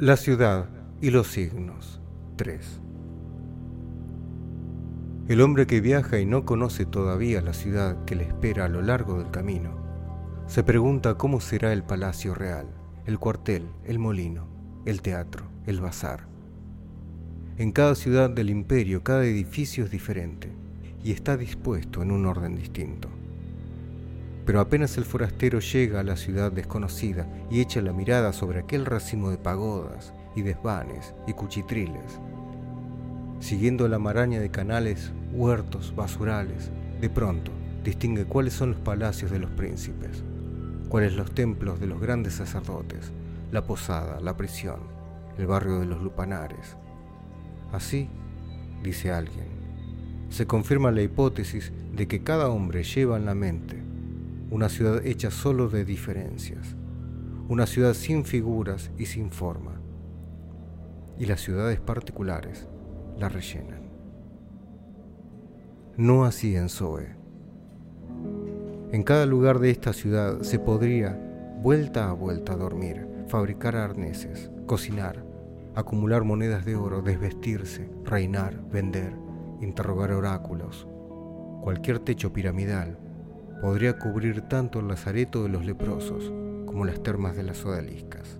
La ciudad y los signos 3 El hombre que viaja y no conoce todavía la ciudad que le espera a lo largo del camino, se pregunta cómo será el palacio real, el cuartel, el molino, el teatro, el bazar. En cada ciudad del imperio cada edificio es diferente y está dispuesto en un orden distinto. Pero apenas el forastero llega a la ciudad desconocida y echa la mirada sobre aquel racimo de pagodas y desvanes y cuchitriles, siguiendo la maraña de canales, huertos, basurales, de pronto distingue cuáles son los palacios de los príncipes, cuáles los templos de los grandes sacerdotes, la posada, la prisión, el barrio de los lupanares. Así, dice alguien, se confirma la hipótesis de que cada hombre lleva en la mente una ciudad hecha solo de diferencias, una ciudad sin figuras y sin forma, y las ciudades particulares la rellenan. No así en Zoe. En cada lugar de esta ciudad se podría, vuelta a vuelta, dormir, fabricar arneses, cocinar, acumular monedas de oro, desvestirse, reinar, vender, interrogar oráculos. Cualquier techo piramidal podría cubrir tanto el lazareto de los leprosos como las termas de las odaliscas.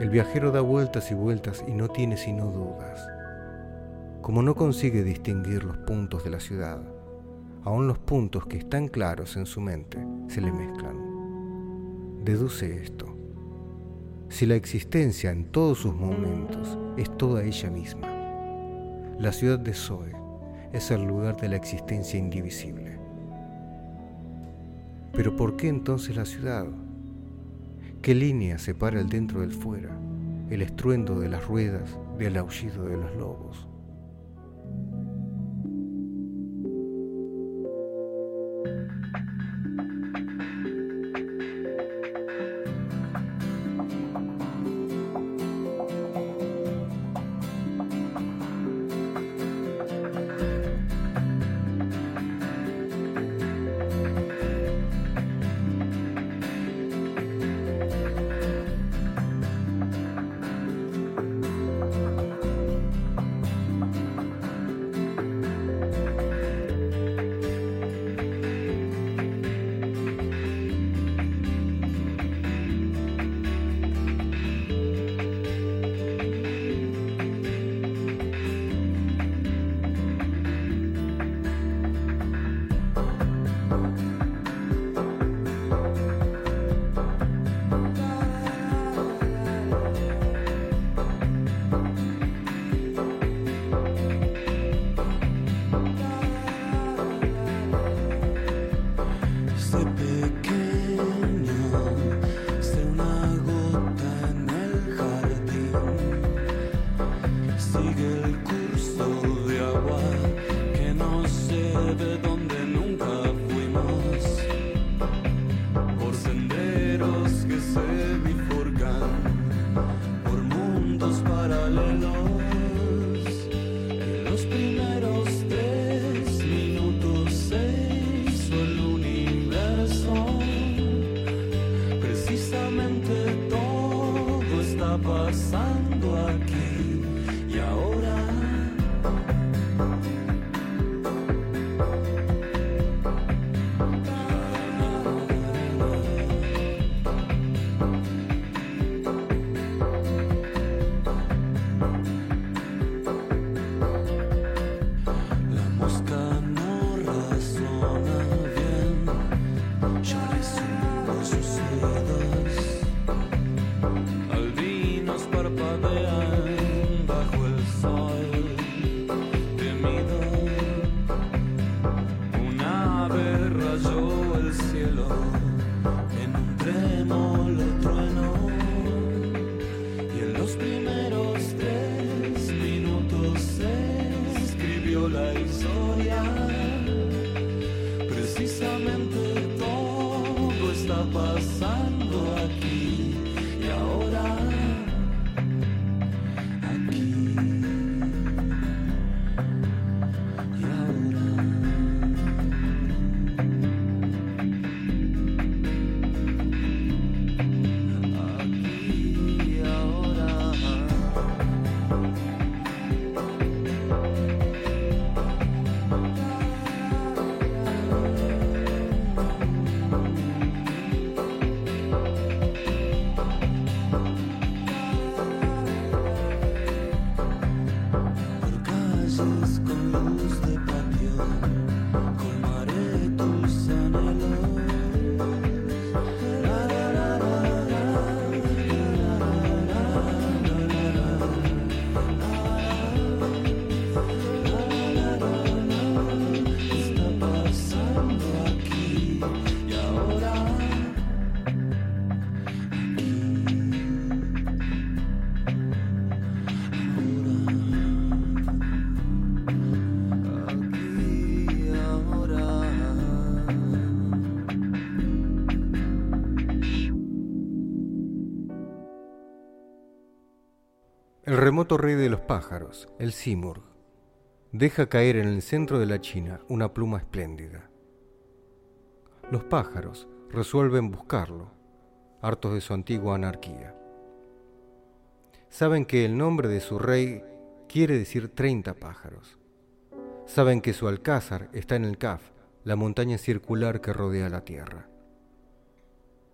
El viajero da vueltas y vueltas y no tiene sino dudas. Como no consigue distinguir los puntos de la ciudad, aun los puntos que están claros en su mente se le mezclan. Deduce esto. Si la existencia en todos sus momentos es toda ella misma, la ciudad de Zoe es el lugar de la existencia indivisible. Pero ¿por qué entonces la ciudad? ¿Qué línea separa el dentro del fuera, el estruendo de las ruedas del aullido de los lobos? Rey de los pájaros, el Simurg, deja caer en el centro de la China una pluma espléndida. Los pájaros resuelven buscarlo, hartos de su antigua anarquía. Saben que el nombre de su rey quiere decir 30 pájaros. Saben que su alcázar está en el Kaf, la montaña circular que rodea la Tierra.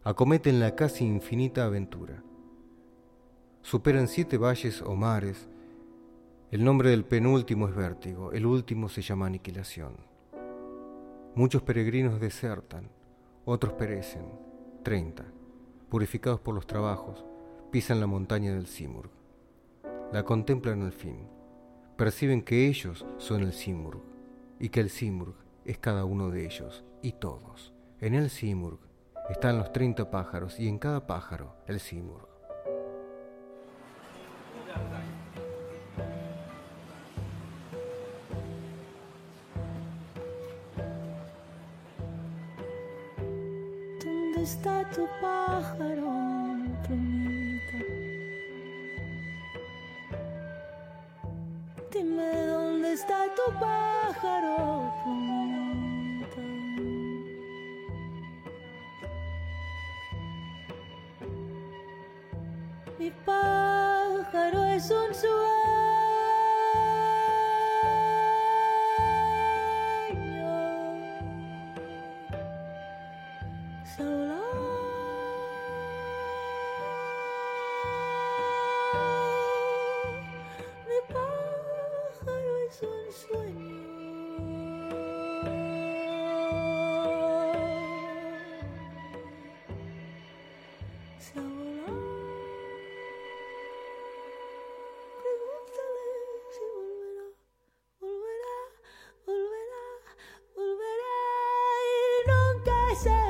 Acometen la casi infinita aventura superan siete valles o mares. El nombre del penúltimo es vértigo, el último se llama aniquilación. Muchos peregrinos desertan, otros perecen, treinta, purificados por los trabajos, pisan la montaña del Simurg. La contemplan al fin, perciben que ellos son el Simurg y que el Simurg es cada uno de ellos y todos. En el Simurg están los treinta pájaros y en cada pájaro el Simurg. ¿Dónde está tu pájaro, plumita? Dime dónde está tu pájaro, pájaro es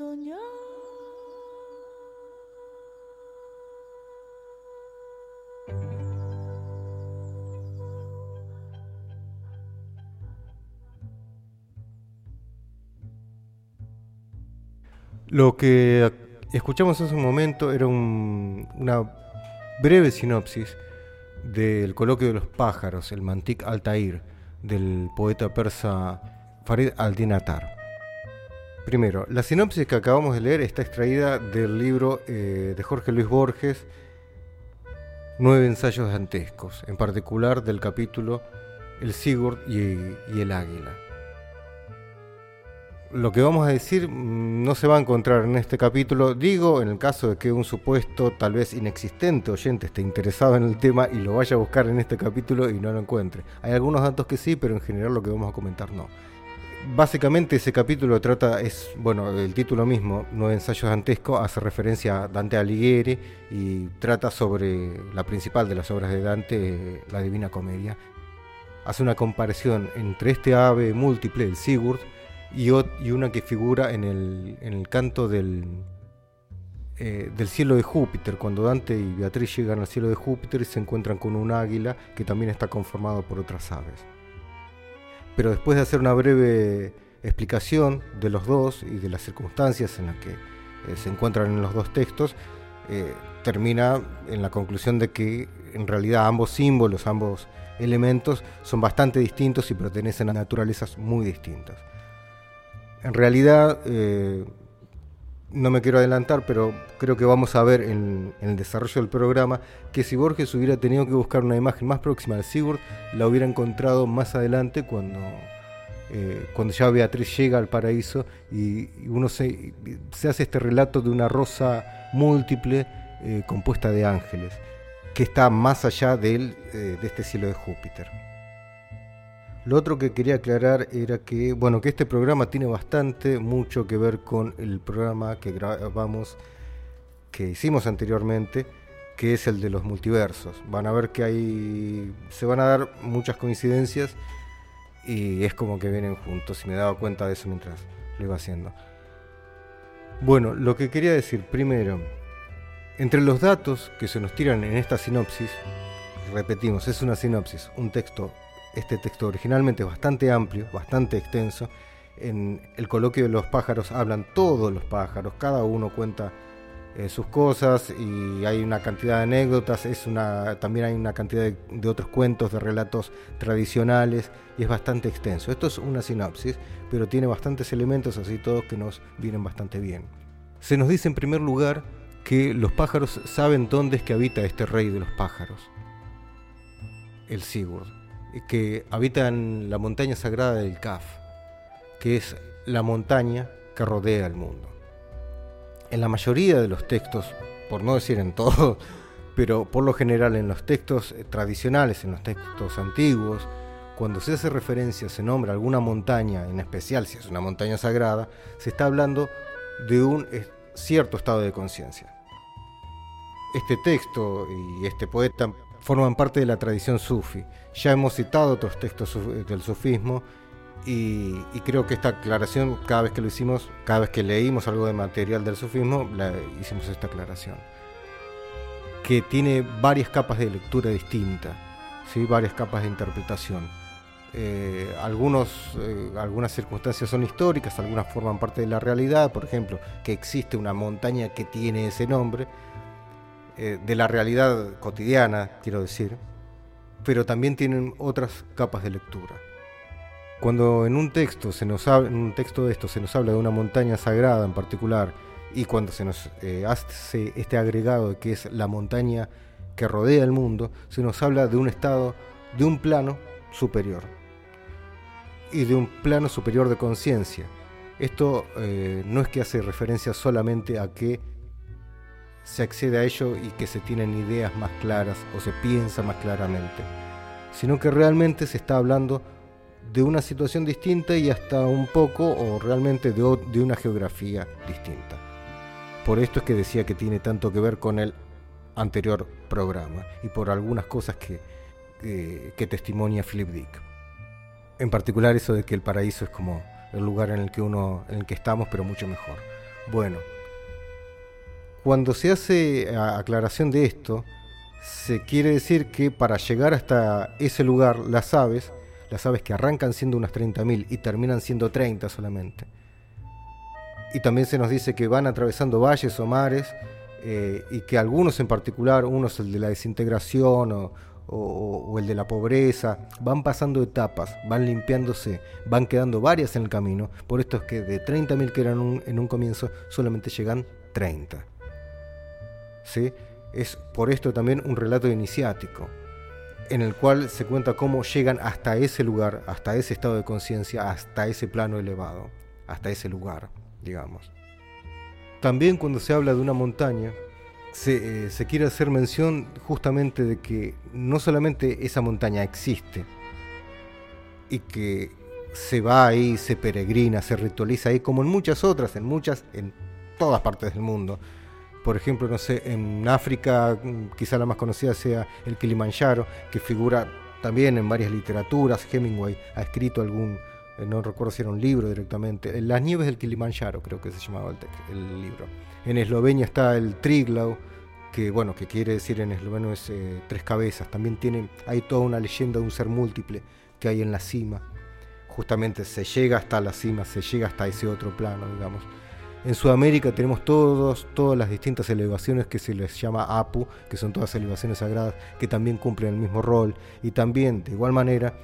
un Lo que escuchamos hace un momento era una breve sinopsis del coloquio de los pájaros, el Mantik Altair, del poeta persa Farid al-Din Primero, la sinopsis que acabamos de leer está extraída del libro eh, de Jorge Luis Borges, Nueve ensayos dantescos, en particular del capítulo El Sigurd y, y el Águila. lo que vamos a decir mm, no se va a encontrar en este capítulo. Digo, en el caso de que un supuesto, tal vez inexistente oyente esté interesado en el tema y lo vaya a buscar en este capítulo y no lo encuentre. Hay algunos datos que sí, pero en general lo que vamos a comentar no. Básicamente ese capítulo trata, es, bueno, el título mismo, Nueve ensayos dantescos, hace referencia a Dante Alighieri y trata sobre la principal de las obras de Dante, la Divina Comedia. Hace una comparación entre este ave múltiple, el Sigurd, y, una que figura en el, canto del, eh, del cielo de Júpiter, cuando Dante y Beatriz llegan al cielo de Júpiter y se encuentran con un águila que también está conformado por otras aves. Pero después de hacer una breve explicación de los dos y de las circunstancias en las que eh, se encuentran en los dos textos, eh, termina en la conclusión de que en realidad ambos símbolos, ambos elementos son bastante distintos y pertenecen a naturalezas muy distintas. En realidad, eh, no me quiero adelantar, pero creo que vamos a ver en, el desarrollo del programa que si Borges hubiera tenido que buscar una imagen más próxima al Sigurd, la hubiera encontrado más adelante cuando, eh, cuando ya Beatriz llega al paraíso y, uno se, hace este relato de una rosa múltiple eh, compuesta de ángeles, que está más allá de este cielo de Júpiter. Lo otro que quería aclarar era que, bueno, que este programa tiene bastante, mucho que ver con el programa que grabamos, que hicimos anteriormente, que es el de los multiversos. Van a ver que hay, se van a dar muchas coincidencias y es como que vienen juntos y me daba cuenta de eso mientras lo iba haciendo. Bueno, lo que quería decir primero, entre los datos que se nos tiran en esta sinopsis, repetimos, es una sinopsis, un texto este texto originalmente es bastante amplio, bastante extenso. En el coloquio de los pájaros hablan todos los pájaros, cada uno cuenta eh, sus cosas y hay una cantidad de anécdotas, es una, también hay una cantidad de, otros cuentos, de relatos tradicionales y es bastante extenso. Esto es una sinopsis, pero tiene bastantes elementos así todos que nos vienen bastante bien. Se nos dice en primer lugar que los pájaros saben dónde es que habita este rey de los pájaros, el Sigurd que habita en la montaña sagrada del Kaf, que es la montaña que rodea el mundo. En la mayoría de los textos, por no decir en todos, pero por lo general en los textos tradicionales, en los textos antiguos, cuando se hace referencia, se nombra alguna montaña, en especial si es una montaña sagrada, se está hablando de un cierto estado de conciencia. Este texto y este poeta forman parte de la tradición sufi. Ya hemos citado otros textos del sufismo y, creo que esta aclaración, cada vez que lo hicimos, cada vez que leímos algo de material del sufismo, la, hicimos esta aclaración. Que tiene varias capas de lectura distintas, ¿sí? varias capas de interpretación. Eh, algunos, eh, algunas circunstancias son históricas, algunas forman parte de la realidad, por ejemplo, que existe una montaña que tiene ese nombre, eh, de la realidad cotidiana, quiero decir, pero también tienen otras capas de lectura. Cuando en un texto se nos habla, en un texto de esto se nos habla de una montaña sagrada en particular y cuando se nos eh, hace este agregado que es la montaña que rodea el mundo, se nos habla de un estado, de un plano superior y de un plano superior de conciencia. Esto eh, no es que hace referencia solamente a que se accede a ello y que se tienen ideas más claras o se piensa más claramente, sino que realmente se está hablando de una situación distinta y hasta un poco o realmente de, una geografía distinta. Por esto es que decía que tiene tanto que ver con el anterior programa y por algunas cosas que, que testimonia Philip Dick. En particular eso de que el paraíso es como el lugar en el que uno, en el que estamos, pero mucho mejor. Bueno, cuando se hace aclaración de esto, se quiere decir que para llegar hasta ese lugar, las aves, las aves que arrancan siendo unas 30.000 y terminan siendo 30 solamente. Y también se nos dice que van atravesando valles o mares eh, y que algunos en particular, uno es el de la desintegración o, o, el de la pobreza, van pasando etapas, van limpiándose, van quedando varias en el camino. Por esto es que de 30.000 que eran en un comienzo, solamente llegan 30. Es por esto también un relato iniciático, en el cual se cuenta cómo llegan hasta ese lugar, hasta ese estado de conciencia, hasta ese plano elevado. hasta ese lugar, digamos. También cuando se habla de una montaña, se, eh, se, quiere hacer mención justamente de que no solamente esa montaña existe y que se va ahí, se peregrina, se ritualiza ahí, como en muchas otras, en muchas, en todas partes del mundo. Por ejemplo, no sé, en África quizá la más conocida sea el Kilimanjaro, que figura también en varias literaturas. Hemingway ha escrito algún, eh, no recuerdo si era un libro directamente, Las nieves del Kilimanjaro creo que se llamaba el, el libro. En Eslovenia está el Triglav, que bueno, que quiere decir en esloveno es eh, tres cabezas. También tiene, hay toda una leyenda de un ser múltiple que hay en la cima. Justamente se llega hasta la cima, se llega hasta ese otro plano, digamos. En Sudamérica tenemos todos, todas las distintas elevaciones que se les llama Apu, que son todas elevaciones sagradas, que también cumplen el mismo rol. Y también, de igual manera,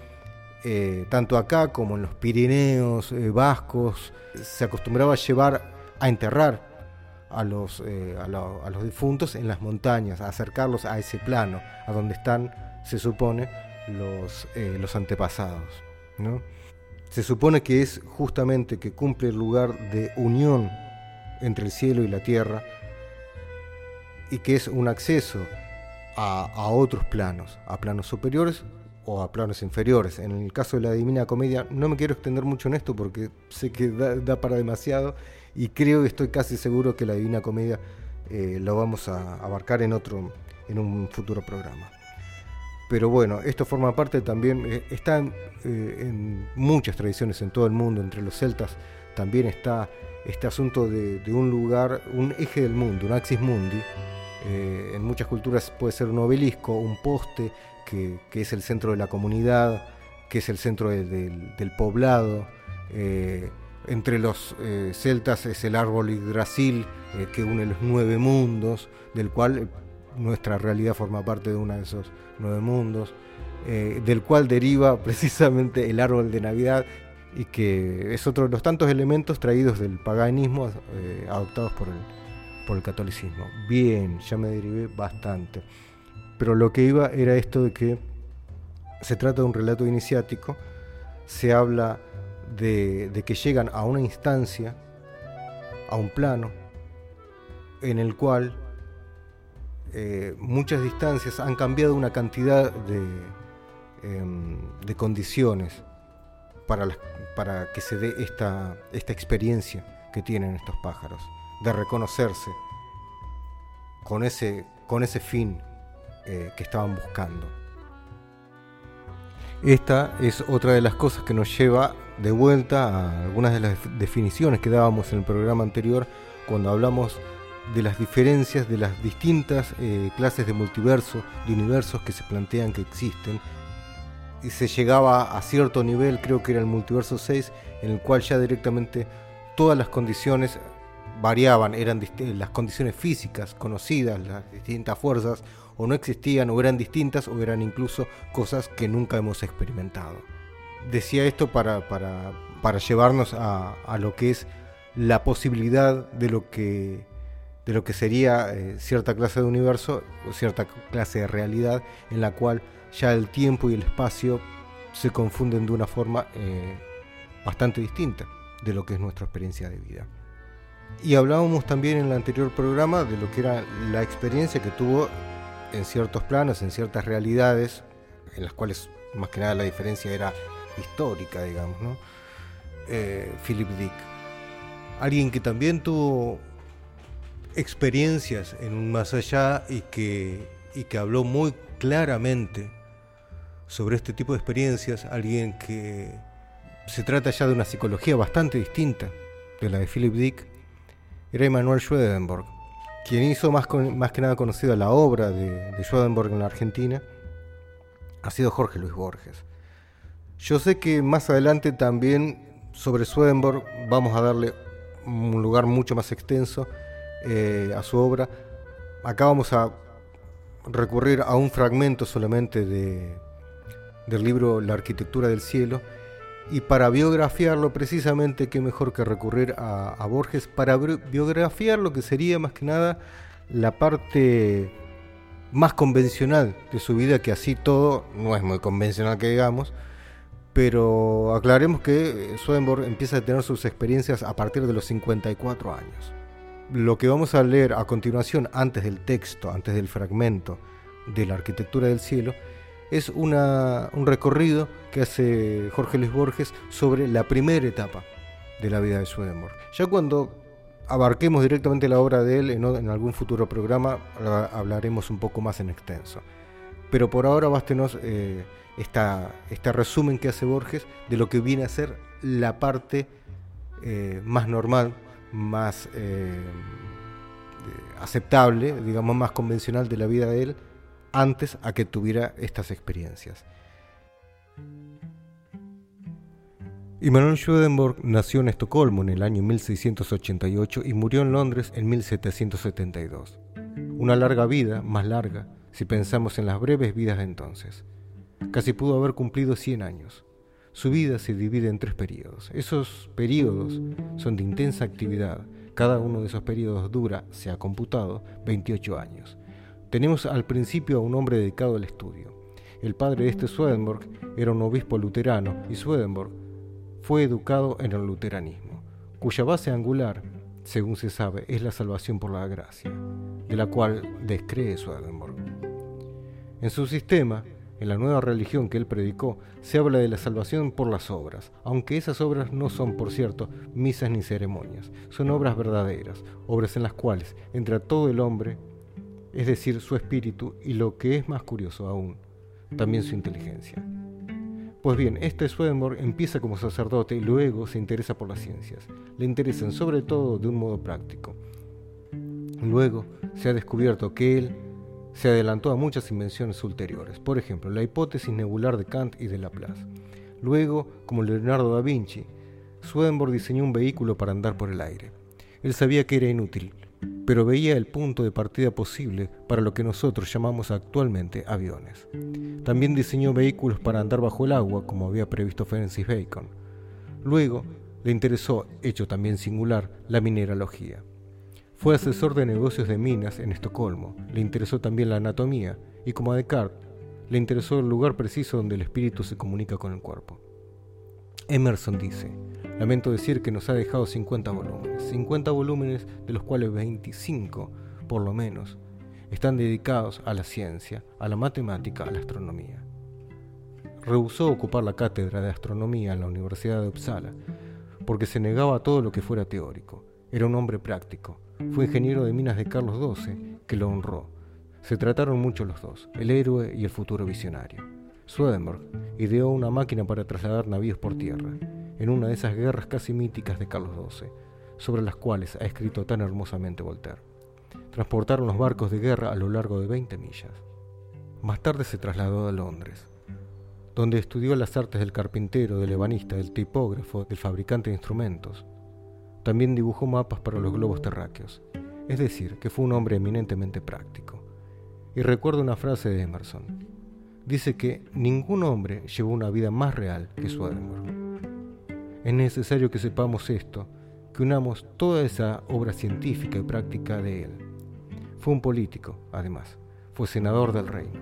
eh, tanto acá como en los Pirineos eh, vascos, se acostumbraba a llevar, a enterrar a los, eh, a, los difuntos en las montañas, a acercarlos a ese plano, a donde están, se supone, los, los antepasados. Se supone que es justamente que cumple el lugar de unión entre el cielo y la tierra y que es un acceso a, otros planos, a planos superiores o a planos inferiores. En el caso de la Divina Comedia, no me quiero extender mucho en esto porque sé que da, para demasiado y creo y estoy casi seguro que la Divina Comedia eh, lo vamos a abarcar en otro, en un futuro programa. Pero bueno, esto forma parte también, eh, está eh, en muchas tradiciones en todo el mundo, entre los celtas también está este asunto de, un lugar, un eje del mundo, un axis mundi. Eh, en muchas culturas puede ser un obelisco, un poste, que, es el centro de la comunidad, que es el centro del poblado. Eh, entre los eh, celtas es el árbol Yggdrasil, que une los nueve mundos, del cual nuestra realidad forma parte de uno de esos nueve mundos. del cual deriva precisamente el árbol de Navidad, y que es otro de los tantos elementos traídos del paganismo eh, adoptados por el, por el catolicismo. Bien, ya me derivé bastante. Pero lo que iba era esto de que se trata de un relato iniciático, se habla de, que llegan a una instancia, a un plano, en el cual eh, muchas distancias han cambiado una cantidad de, em, de condiciones para, para que se dé esta, esta experiencia que tienen estos pájaros, de reconocerse con ese, con ese fin eh, que estaban buscando. Esta es otra de las cosas que nos lleva de vuelta a algunas de las definiciones que dábamos en el programa anterior cuando hablamos de las diferencias de las distintas eh, clases de multiverso, de universos que se plantean que existen y se llegaba a cierto nivel, creo que era el multiverso 6, en el cual ya directamente todas las condiciones variaban, eran las condiciones físicas conocidas, las distintas fuerzas, o no existían, o eran distintas, o eran incluso cosas que nunca hemos experimentado. Decía esto para, para, para llevarnos a, a, lo que es la posibilidad de lo que, de lo que sería eh, cierta clase de universo, o cierta clase de realidad, en la cual ya el tiempo y el espacio se confunden de una forma eh, bastante distinta de lo que es nuestra experiencia de vida. Y hablábamos también en el anterior programa de lo que era la experiencia que tuvo en ciertos planos, en ciertas realidades, en las cuales más que nada la diferencia era histórica, digamos, ¿no? Eh, Philip Dick. Alguien que también tuvo experiencias en un más allá y que, y que habló muy claramente sobre este tipo de experiencias, alguien que se trata ya de una psicología bastante distinta de la de Philip Dick, era Emanuel Schwedenborg, quien hizo más, más que nada conocida la obra de, de Schwedenborg en la Argentina, ha sido Jorge Luis Borges. Yo sé que más adelante también sobre Swedenborg vamos a darle un lugar mucho más extenso eh, a su obra. Acá vamos a recurrir a un fragmento solamente de, del libro La arquitectura del cielo. Y para biografiarlo, precisamente, qué mejor que recurrir a, Borges para biografiar lo que sería más que nada la parte más convencional de su vida, que así todo no es muy convencional que digamos, pero aclaremos que Swedenborg empieza a tener sus experiencias a partir de los 54 años. Lo que vamos a leer a continuación, antes del texto, antes del fragmento de la arquitectura del cielo, es una, un recorrido que hace Jorge Luis Borges sobre la primera etapa de la vida de Swedenborg. Ya cuando abarquemos directamente la obra de él en, algún futuro programa, hablaremos un poco más en extenso. Pero por ahora bástenos eh, este resumen que hace Borges de lo que viene a ser la parte eh, más normal, más eh, aceptable, digamos más convencional de la vida de él, antes a que tuviera estas experiencias. Immanuel Swedenborg nació en Estocolmo en el año 1688 y murió en Londres en 1772. Una larga vida, más larga, si pensamos en las breves vidas de entonces. Casi pudo haber cumplido 100 años. Su vida se divide en tres periodos. Esos periodos son de intensa actividad. Cada uno de esos periodos dura, se ha computado, 28 años. Tenemos al principio a un hombre dedicado al estudio. El padre de este Swedenborg era un obispo luterano y Swedenborg fue educado en el luteranismo, cuya base angular, según se sabe, es la salvación por la gracia, de la cual descree Swedenborg. En su sistema, en la nueva religión que él predicó, se habla de la salvación por las obras, aunque esas obras no son, por cierto, misas ni ceremonias, son obras verdaderas, obras en las cuales entra todo el hombre, es decir, su espíritu y lo que es más curioso aún, también su inteligencia. Pues bien, este Swedenborg empieza como sacerdote y luego se interesa por las ciencias. Le interesan sobre todo de un modo práctico. Luego se ha descubierto que él se adelantó a muchas invenciones ulteriores, por ejemplo, la hipótesis nebular de Kant y de Laplace. Luego, como Leonardo da Vinci, Swedenborg diseñó un vehículo para andar por el aire. Él sabía que era inútil, pero veía el punto de partida posible para lo que nosotros llamamos actualmente aviones. También diseñó vehículos para andar bajo el agua, como había previsto Francis Bacon. Luego, le interesó, hecho también singular, la mineralogía. Fue asesor de negocios de minas en Estocolmo. Le interesó también la anatomía y como a Descartes, le interesó el lugar preciso donde el espíritu se comunica con el cuerpo. Emerson dice, lamento decir que nos ha dejado 50 volúmenes, 50 volúmenes de los cuales 25, por lo menos, están dedicados a la ciencia, a la matemática, a la astronomía. Rehusó ocupar la cátedra de astronomía en la Universidad de Uppsala porque se negaba a todo lo que fuera teórico. Era un hombre práctico, fue ingeniero de minas de Carlos XII, que lo honró. Se trataron mucho los dos, el héroe y el futuro visionario. Swedenborg ideó una máquina para trasladar navíos por tierra, en una de esas guerras casi míticas de Carlos XII, sobre las cuales ha escrito tan hermosamente Voltaire. Transportaron los barcos de guerra a lo largo de 20 millas. Más tarde se trasladó a Londres, donde estudió las artes del carpintero, del ebanista, del tipógrafo, del fabricante de instrumentos, también dibujó mapas para los globos terráqueos, es decir, que fue un hombre eminentemente práctico. Y recuerdo una frase de Emerson. Dice que ningún hombre llevó una vida más real que Swedenborg. Es necesario que sepamos esto, que unamos toda esa obra científica y práctica de él. Fue un político, además, fue senador del reino.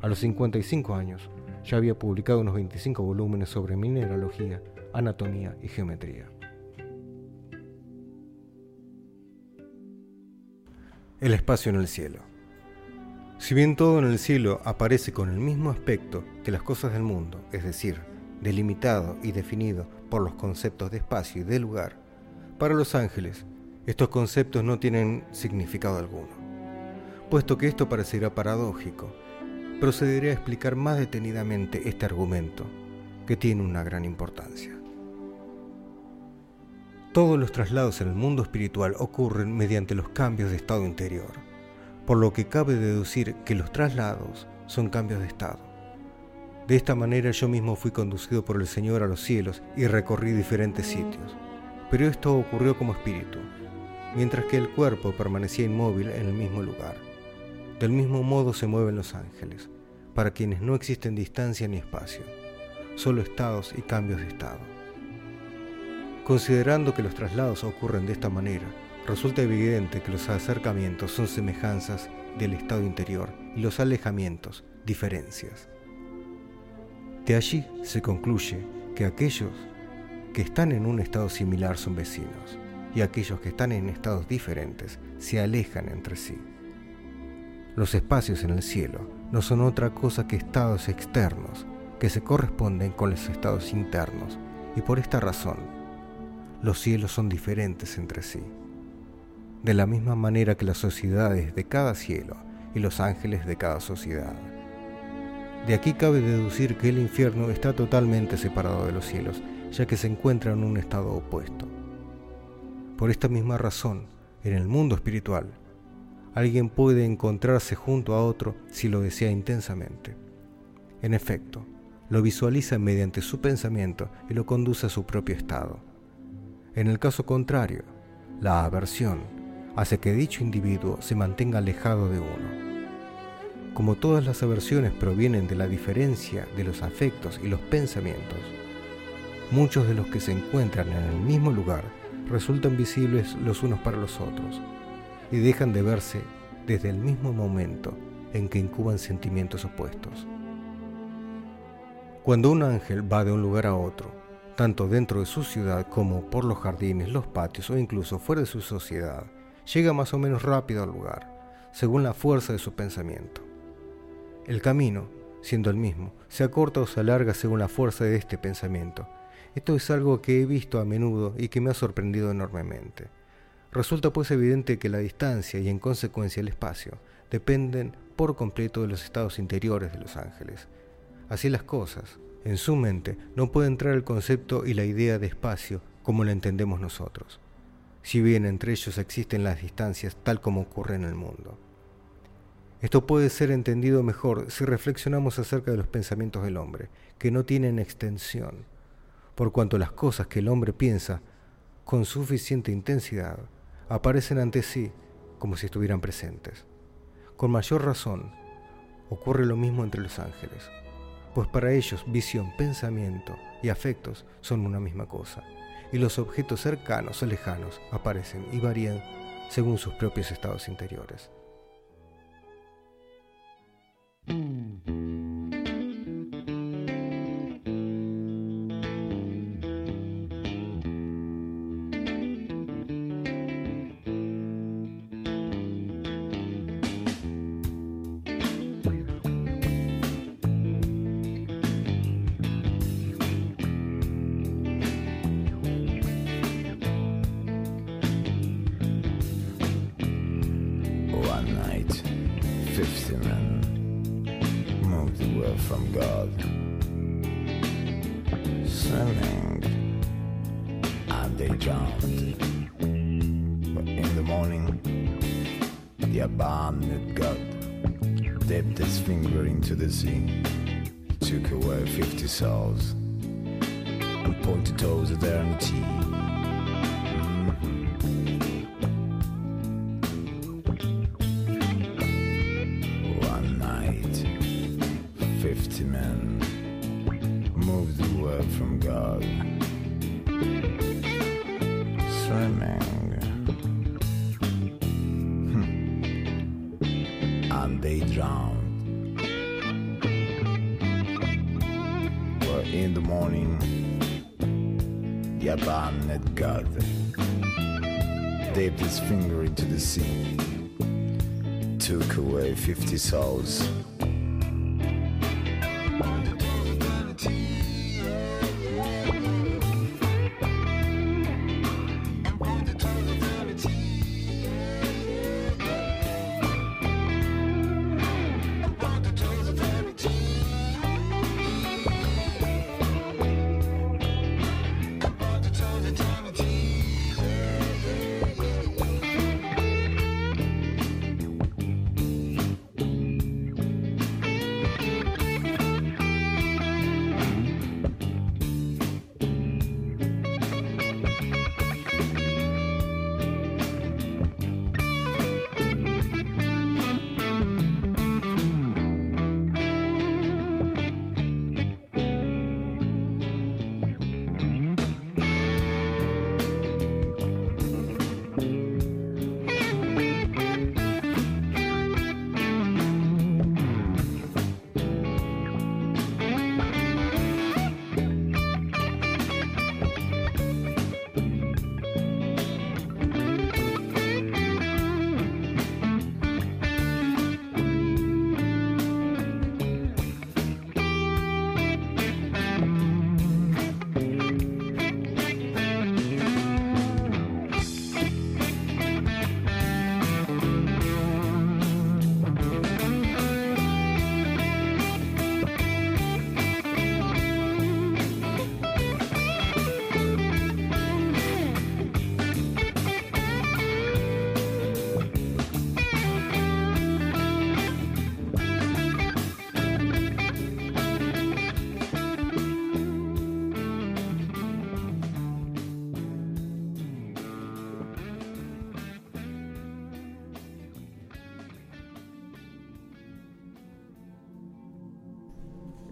A los 55 años ya había publicado unos 25 volúmenes sobre mineralogía, anatomía y geometría. El espacio en el cielo. Si bien todo en el cielo aparece con el mismo aspecto que las cosas del mundo, es decir, delimitado y definido por los conceptos de espacio y de lugar, para los ángeles estos conceptos no tienen significado alguno. Puesto que esto parecerá paradójico, procederé a explicar más detenidamente este argumento, que tiene una gran importancia. Todos los traslados en el mundo espiritual ocurren mediante los cambios de estado interior, por lo que cabe deducir que los traslados son cambios de estado. De esta manera yo mismo fui conducido por el Señor a los cielos y recorrí diferentes sitios, pero esto ocurrió como espíritu, mientras que el cuerpo permanecía inmóvil en el mismo lugar. Del mismo modo se mueven los ángeles, para quienes no existen distancia ni espacio, solo estados y cambios de estado. Considerando que los traslados ocurren de esta manera, resulta evidente que los acercamientos son semejanzas del estado interior y los alejamientos diferencias. De allí se concluye que aquellos que están en un estado similar son vecinos y aquellos que están en estados diferentes se alejan entre sí. Los espacios en el cielo no son otra cosa que estados externos que se corresponden con los estados internos y por esta razón los cielos son diferentes entre sí. De la misma manera que las sociedades de cada cielo y los ángeles de cada sociedad. De aquí cabe deducir que el infierno está totalmente separado de los cielos, ya que se encuentra en un estado opuesto. Por esta misma razón, en el mundo espiritual, alguien puede encontrarse junto a otro si lo desea intensamente. En efecto, lo visualiza mediante su pensamiento y lo conduce a su propio estado. En el caso contrario, la aversión hace que dicho individuo se mantenga alejado de uno. Como todas las aversiones provienen de la diferencia de los afectos y los pensamientos, muchos de los que se encuentran en el mismo lugar resultan visibles los unos para los otros y dejan de verse desde el mismo momento en que incuban sentimientos opuestos. Cuando un ángel va de un lugar a otro, tanto dentro de su ciudad como por los jardines, los patios o incluso fuera de su sociedad, llega más o menos rápido al lugar, según la fuerza de su pensamiento. El camino, siendo el mismo, se acorta o se alarga según la fuerza de este pensamiento. Esto es algo que he visto a menudo y que me ha sorprendido enormemente. Resulta pues evidente que la distancia y en consecuencia el espacio dependen por completo de los estados interiores de los ángeles, Así las cosas. En su mente no puede entrar el concepto y la idea de espacio como lo entendemos nosotros, si bien entre ellos existen las distancias tal como ocurre en el mundo. Esto puede ser entendido mejor si reflexionamos acerca de los pensamientos del hombre, que no tienen extensión, por cuanto las cosas que el hombre piensa con suficiente intensidad aparecen ante sí como si estuvieran presentes. Con mayor razón, ocurre lo mismo entre los ángeles pues para ellos visión, pensamiento y afectos son una misma cosa, y los objetos cercanos o lejanos aparecen y varían según sus propios estados interiores. Mm-hmm. swimming and they drowned. But in the morning, the abandoned god dipped his finger into the sea, took away 50 souls, and pointed toes at their empty. Souls.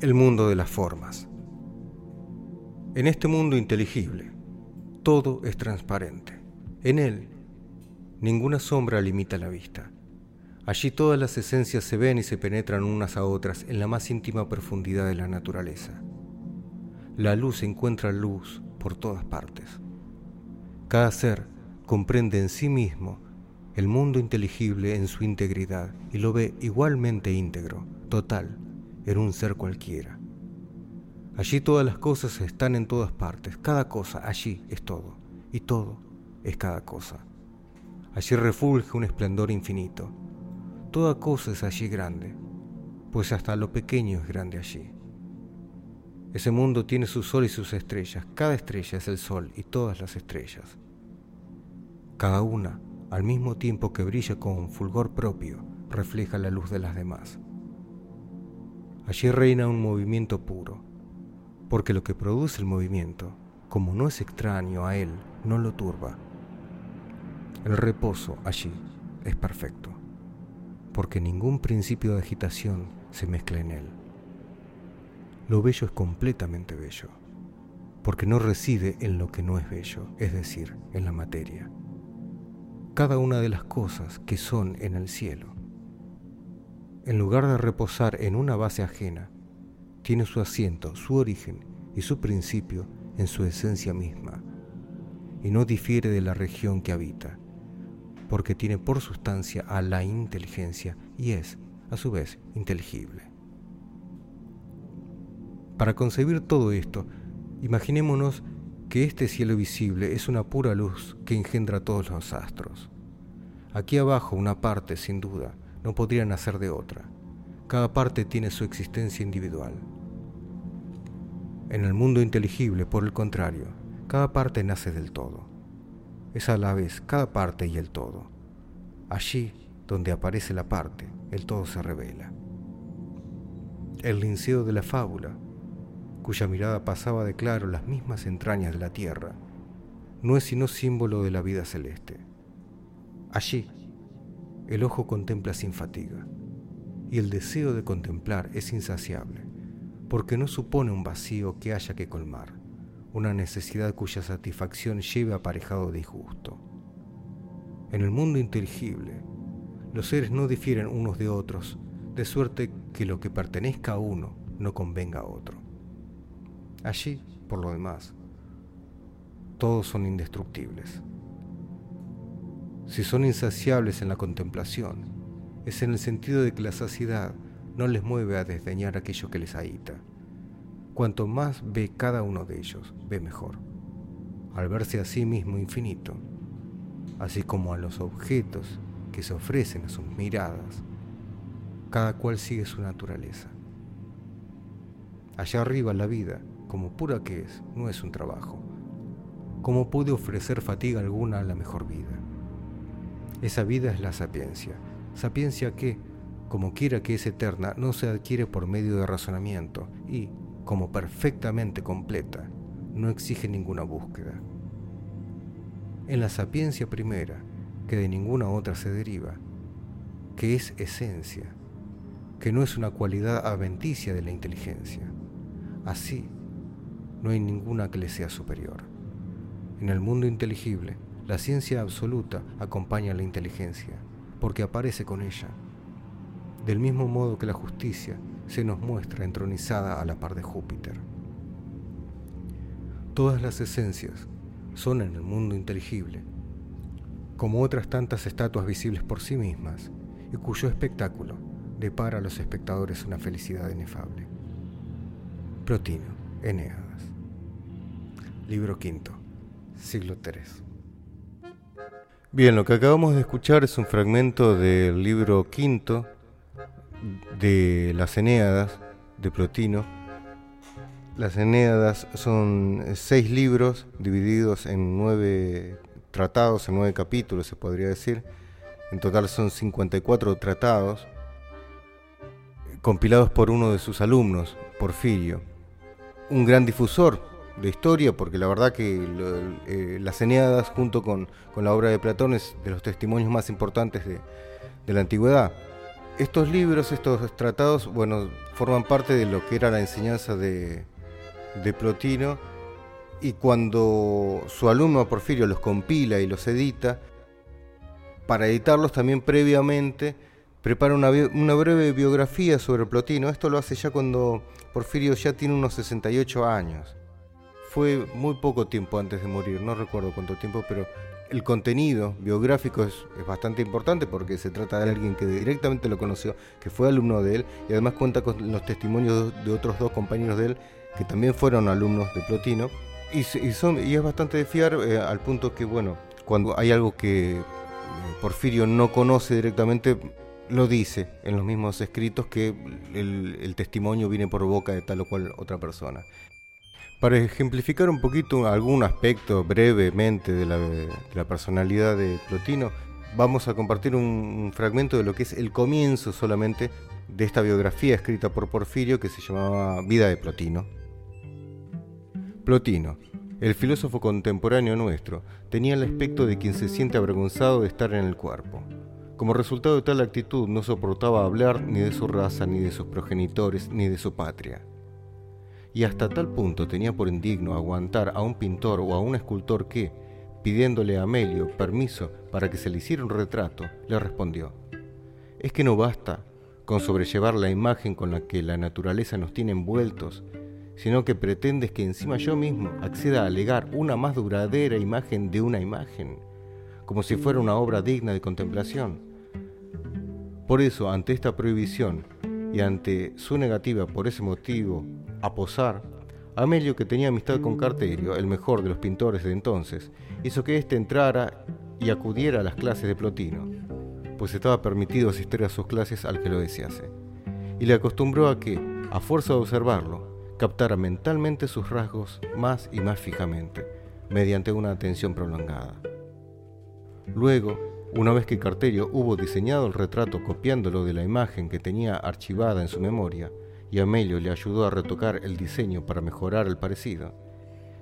El mundo de las formas. En este mundo inteligible, todo es transparente. En él, ninguna sombra limita la vista. Allí todas las esencias se ven y se penetran unas a otras en la más íntima profundidad de la naturaleza. La luz encuentra luz por todas partes. Cada ser comprende en sí mismo el mundo inteligible en su integridad y lo ve igualmente íntegro, total, en un ser cualquiera. Allí todas las cosas están en todas partes, cada cosa allí es todo, y todo es cada cosa. Allí refulge un esplendor infinito. Toda cosa es allí grande, pues hasta lo pequeño es grande allí. Ese mundo tiene su sol y sus estrellas, cada estrella es el sol y todas las estrellas. Cada una, al mismo tiempo que brilla con fulgor propio, refleja la luz de las demás. Allí reina un movimiento puro, porque lo que produce el movimiento, como no es extraño a él, no lo turba. El reposo allí es perfecto, porque ningún principio de agitación se mezcla en él. Lo bello es completamente bello, porque no reside en lo que no es bello, es decir, en la materia. Cada una de las cosas que son en el cielo en lugar de reposar en una base ajena, tiene su asiento, su origen y su principio en su esencia misma, y no difiere de la región que habita, porque tiene por sustancia a la inteligencia y es, a su vez, inteligible. Para concebir todo esto, imaginémonos que este cielo visible es una pura luz que engendra todos los astros. Aquí abajo una parte, sin duda, no podría nacer de otra. Cada parte tiene su existencia individual. En el mundo inteligible, por el contrario, cada parte nace del todo. Es a la vez cada parte y el todo. Allí donde aparece la parte, el todo se revela. El linceo de la fábula, cuya mirada pasaba de claro las mismas entrañas de la tierra, no es sino símbolo de la vida celeste. Allí, el ojo contempla sin fatiga, y el deseo de contemplar es insaciable, porque no supone un vacío que haya que colmar, una necesidad cuya satisfacción lleve aparejado disgusto. En el mundo inteligible, los seres no difieren unos de otros, de suerte que lo que pertenezca a uno no convenga a otro. Allí, por lo demás, todos son indestructibles. Si son insaciables en la contemplación, es en el sentido de que la saciedad no les mueve a desdeñar aquello que les ahita. Cuanto más ve cada uno de ellos, ve mejor. Al verse a sí mismo infinito, así como a los objetos que se ofrecen a sus miradas, cada cual sigue su naturaleza. Allá arriba la vida, como pura que es, no es un trabajo. ¿Cómo puede ofrecer fatiga alguna a la mejor vida? Esa vida es la sapiencia, sapiencia que, como quiera que es eterna, no se adquiere por medio de razonamiento y, como perfectamente completa, no exige ninguna búsqueda. En la sapiencia primera, que de ninguna otra se deriva, que es esencia, que no es una cualidad adventicia de la inteligencia. Así, no hay ninguna que le sea superior. En el mundo inteligible, la ciencia absoluta acompaña a la inteligencia, porque aparece con ella. Del mismo modo que la justicia se nos muestra entronizada a la par de Júpiter. Todas las esencias son en el mundo inteligible, como otras tantas estatuas visibles por sí mismas, y cuyo espectáculo depara a los espectadores una felicidad inefable. Protino, Eneadas. Libro quinto, siglo III. Bien, lo que acabamos de escuchar es un fragmento del libro quinto de las Eneadas de Plotino. Las Eneadas son seis libros divididos en nueve tratados, en nueve capítulos se podría decir. En total son 54 tratados, compilados por uno de sus alumnos, Porfirio, un gran difusor de historia, porque la verdad que eh, las Eneadas, junto con, la obra de Platón, es de los testimonios más importantes de, la antigüedad. estos libros, estos tratados, bueno, forman parte de lo que era la enseñanza de, de Plotino y cuando su alumno Porfirio los compila y los edita, para editarlos también previamente prepara una, una, breve biografía sobre Plotino. Esto lo hace ya cuando Porfirio ya tiene unos 68 años. Fue muy poco tiempo antes de morir, no recuerdo cuánto tiempo, pero el contenido biográfico es, bastante importante porque se trata de alguien que directamente lo conoció, que fue alumno de él y además cuenta con los testimonios de otros dos compañeros de él que también fueron alumnos de Plotino. Y, son, y es bastante de fiar eh, al punto que, bueno, cuando hay algo que eh, Porfirio no conoce directamente, lo dice en los mismos escritos que el testimonio viene por boca de tal o cual otra persona. Para ejemplificar un poquito algún aspecto brevemente de la, personalidad de Plotino, vamos a compartir un, fragmento de lo que es el comienzo solamente de esta biografía escrita por Porfirio que se llamaba Vida de Plotino. Plotino, el filósofo contemporáneo nuestro, tenía el aspecto de quien se siente avergonzado de estar en el cuerpo. Como resultado de tal actitud no soportaba hablar ni de su raza, ni de sus progenitores, ni de su patria y hasta tal punto tenía por indigno aguantar a un pintor o a un escultor que, pidiéndole a Amelio permiso para que se le hiciera un retrato, le respondió, es que no basta con sobrellevar la imagen con la que la naturaleza nos tiene envueltos, sino que pretendes que encima yo mismo acceda a alegar una más duradera imagen de una imagen, como si fuera una obra digna de contemplación. Por eso, ante esta prohibición y ante su negativa por ese motivo a posar, Amelio, que tenía amistad con Carterio, el mejor de los pintores de entonces, hizo que éste entrara y acudiera a las clases de Plotino, pues estaba permitido asistir a sus clases al que lo desease, y le acostumbró a que, a fuerza de observarlo, captara mentalmente sus rasgos más y más fijamente, mediante una atención prolongada. Luego, una vez que Carterio hubo diseñado el retrato copiándolo de la imagen que tenía archivada en su memoria, y Amelio le ayudó a retocar el diseño para mejorar el parecido,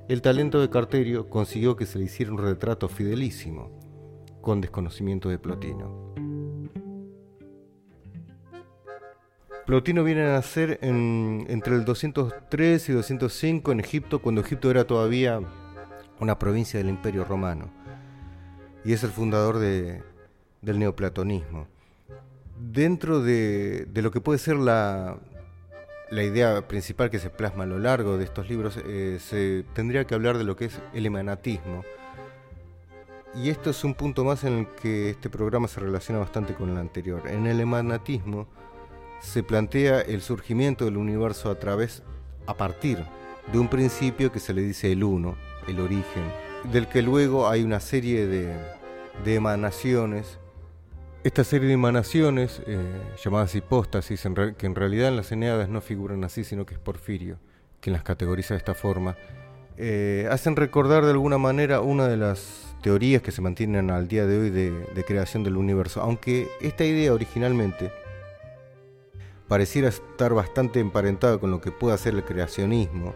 el talento de Carterio consiguió que se le hiciera un retrato fidelísimo, con desconocimiento de Plotino. Plotino viene a nacer entre el 203 y 205 en Egipto, cuando Egipto era todavía una provincia del Imperio Romano, y es el fundador del neoplatonismo. Dentro de lo que puede ser la, la idea principal que se plasma a lo largo de estos libros, eh, se tendría que hablar de lo que es el emanatismo. Y esto es un punto más en el que este programa se relaciona bastante con el anterior. En el emanatismo se plantea el surgimiento del universo a través, a partir de un principio que se le dice el uno, el origen, del que luego hay una serie de, de emanaciones esta serie de emanaciones, eh, llamadas hipóstasis, que en realidad en las Eneadas no figuran así, sino que es Porfirio, quien las categoriza de esta forma, eh, hacen recordar de alguna manera una de las teorías que se mantienen al día de hoy de, creación del universo, aunque esta idea originalmente pareciera estar bastante emparentada con lo que puede hacer el creacionismo,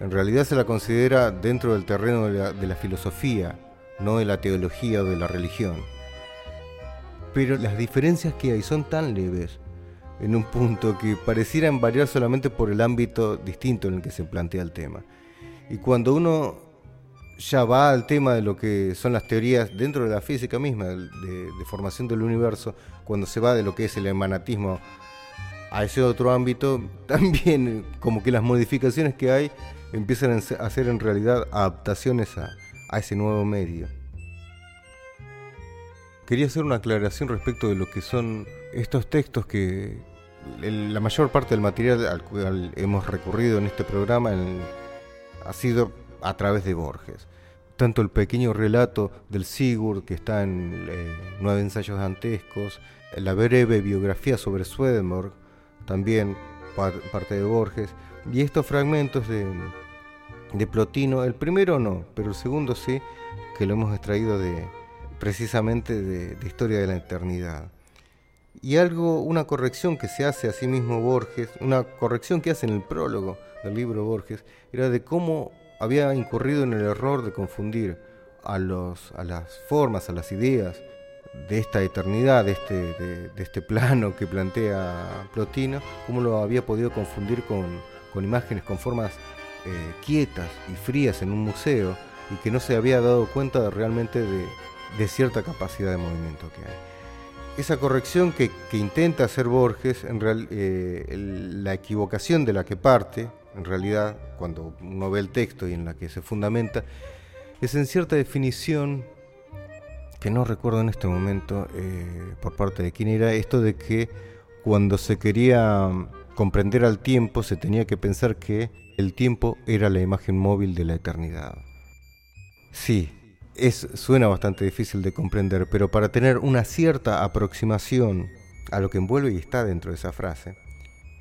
en realidad se la considera dentro del terreno de la filosofía, no de la teología o de la religión pero las diferencias que hay son tan leves en un punto que parecieran variar solamente por el ámbito distinto en el que se plantea el tema. Y cuando uno ya va al tema de lo que son las teorías dentro de la física misma, de, formación del universo, cuando se va de lo que es el emanatismo a ese otro ámbito, también como que las modificaciones que hay empiezan a ser en realidad adaptaciones a ese nuevo medio. Quería hacer una aclaración respecto de lo que son estos textos que la mayor parte del material al cual hemos recurrido en este programa ha sido a través de Borges. Tanto el pequeño relato del Sigurd que está en eh, Nueve ensayos dantescos, la breve biografía sobre Swedenborg, también parte de Borges, y estos fragmentos de, de Plotino, el primero no, pero el segundo sí, que lo hemos extraído de, precisamente de, Historia de la Eternidad. Y algo, una corrección que se hace a sí mismo Borges, una corrección que hace en el prólogo del libro Borges, era de cómo había incurrido en el error de confundir a, los, a las formas, a las ideas de esta eternidad, de este, de, este plano que plantea Plotino, cómo lo había podido confundir con, imágenes, con formas eh, quietas y frías en un museo y que no se había dado cuenta realmente de, cierta capacidad de movimiento que hay. Esa corrección que, intenta hacer Borges, en real, eh, la equivocación de la que parte, en realidad, cuando uno ve el texto y en la que se fundamenta, es en cierta definición que no recuerdo en este momento eh, por parte de quién era esto de que cuando se quería comprender al tiempo se tenía que pensar que el tiempo era la imagen móvil de la eternidad. Sí, es, suena bastante difícil de comprender, pero para tener una cierta aproximación a lo que envuelve y está dentro de esa frase,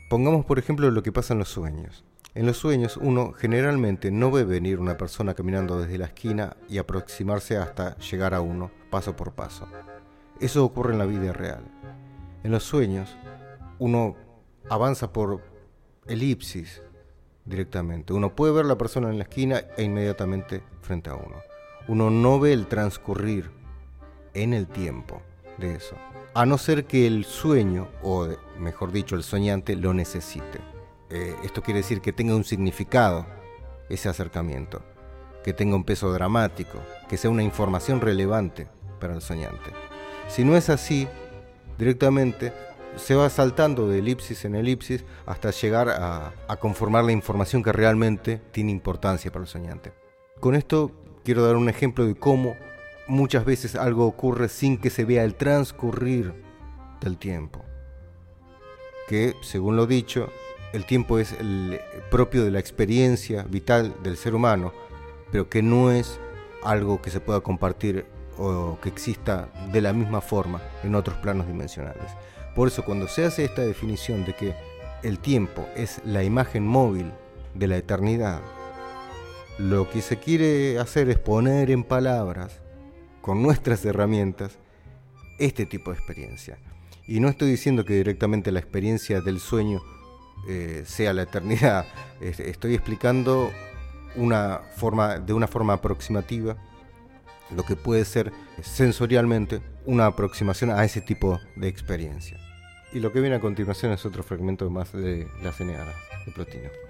pongamos por ejemplo lo que pasa en los sueños. En los sueños uno generalmente no ve venir una persona caminando desde la esquina y aproximarse hasta llegar a uno, paso por paso. Eso ocurre en la vida real. En los sueños uno avanza por elipsis directamente. Uno puede ver la persona en la esquina e inmediatamente frente a uno. Uno no ve el transcurrir en el tiempo de eso, a no ser que el sueño, o mejor dicho, el soñante, lo necesite. Eh, esto quiere decir que tenga un significado ese acercamiento, que tenga un peso dramático, que sea una información relevante para el soñante. Si no es así, directamente se va saltando de elipsis en elipsis hasta llegar a, a, conformar la información que realmente tiene importancia para el soñante. Con esto quiero dar un ejemplo de cómo muchas veces algo ocurre sin que se vea el transcurrir del tiempo. Que, según lo dicho, el tiempo es el propio de la experiencia vital del ser humano, pero que no es algo que se pueda compartir o que exista de la misma forma en otros planos dimensionales. Por eso cuando se hace esta definición de que el tiempo es la imagen móvil de la eternidad, lo que se quiere hacer es poner en palabras, con nuestras herramientas, este tipo de experiencia. Y no estoy diciendo que directamente la experiencia del sueño eh, sea la eternidad. Estoy explicando una forma, de una forma aproximativa lo que puede ser sensorialmente una aproximación a ese tipo de experiencia. Y lo que viene a continuación es otro fragmento más de las Eneadas de Plotino.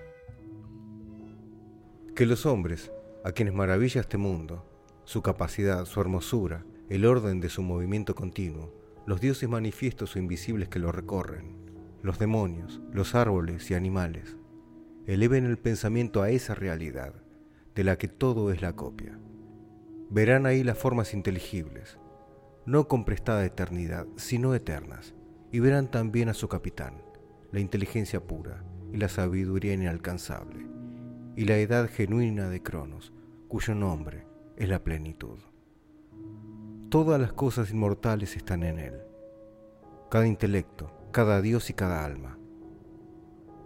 Que los hombres, a quienes maravilla este mundo, su capacidad, su hermosura, el orden de su movimiento continuo, los dioses manifiestos o invisibles que lo recorren, los demonios, los árboles y animales, eleven el pensamiento a esa realidad, de la que todo es la copia. Verán ahí las formas inteligibles, no con prestada eternidad, sino eternas, y verán también a su capitán, la inteligencia pura y la sabiduría inalcanzable, y la edad genuina de Cronos, cuyo nombre es la plenitud. Todas las cosas inmortales están en él. Cada intelecto, cada dios y cada alma.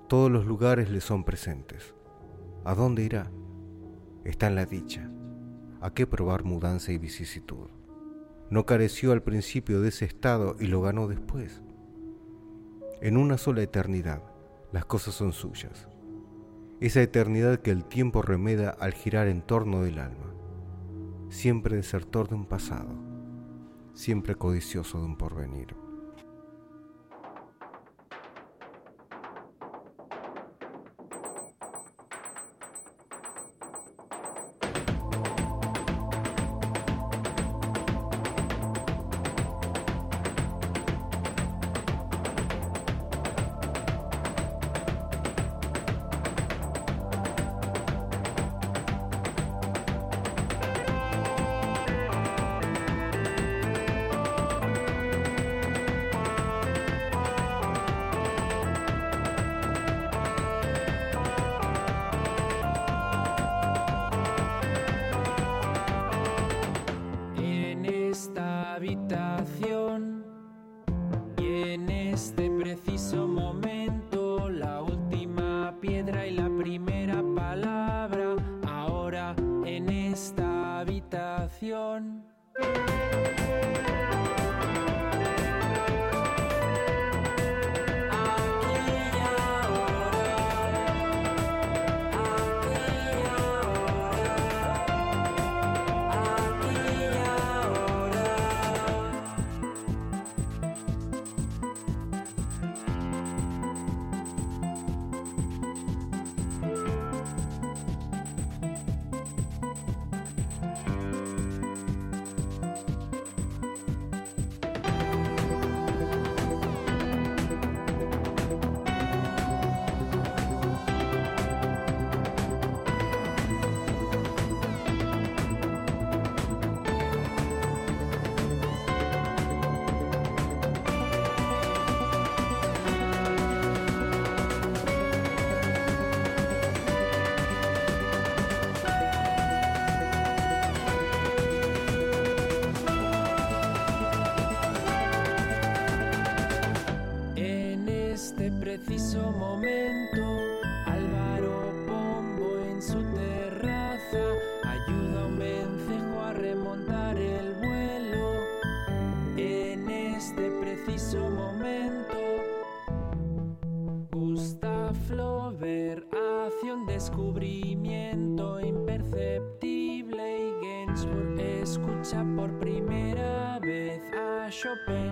Todos los lugares le son presentes. ¿A dónde irá? Está en la dicha. ¿A qué probar mudanza y vicisitud? No careció al principio de ese estado y lo ganó después. En una sola eternidad, las cosas son suyas. Esa eternidad que el tiempo remeda al girar en torno del alma. Siempre desertor de un pasado, siempre codicioso de un porvenir. A Chopin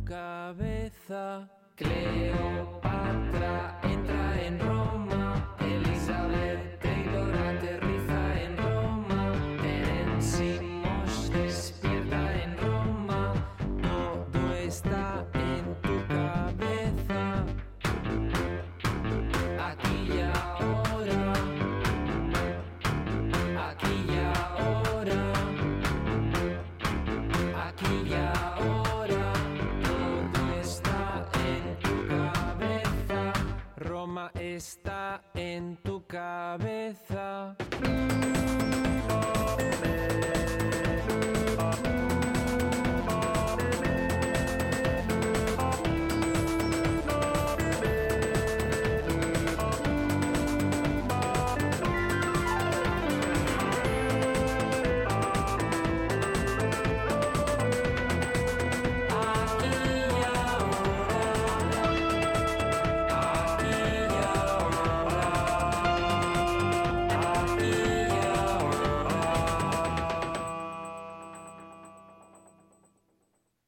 en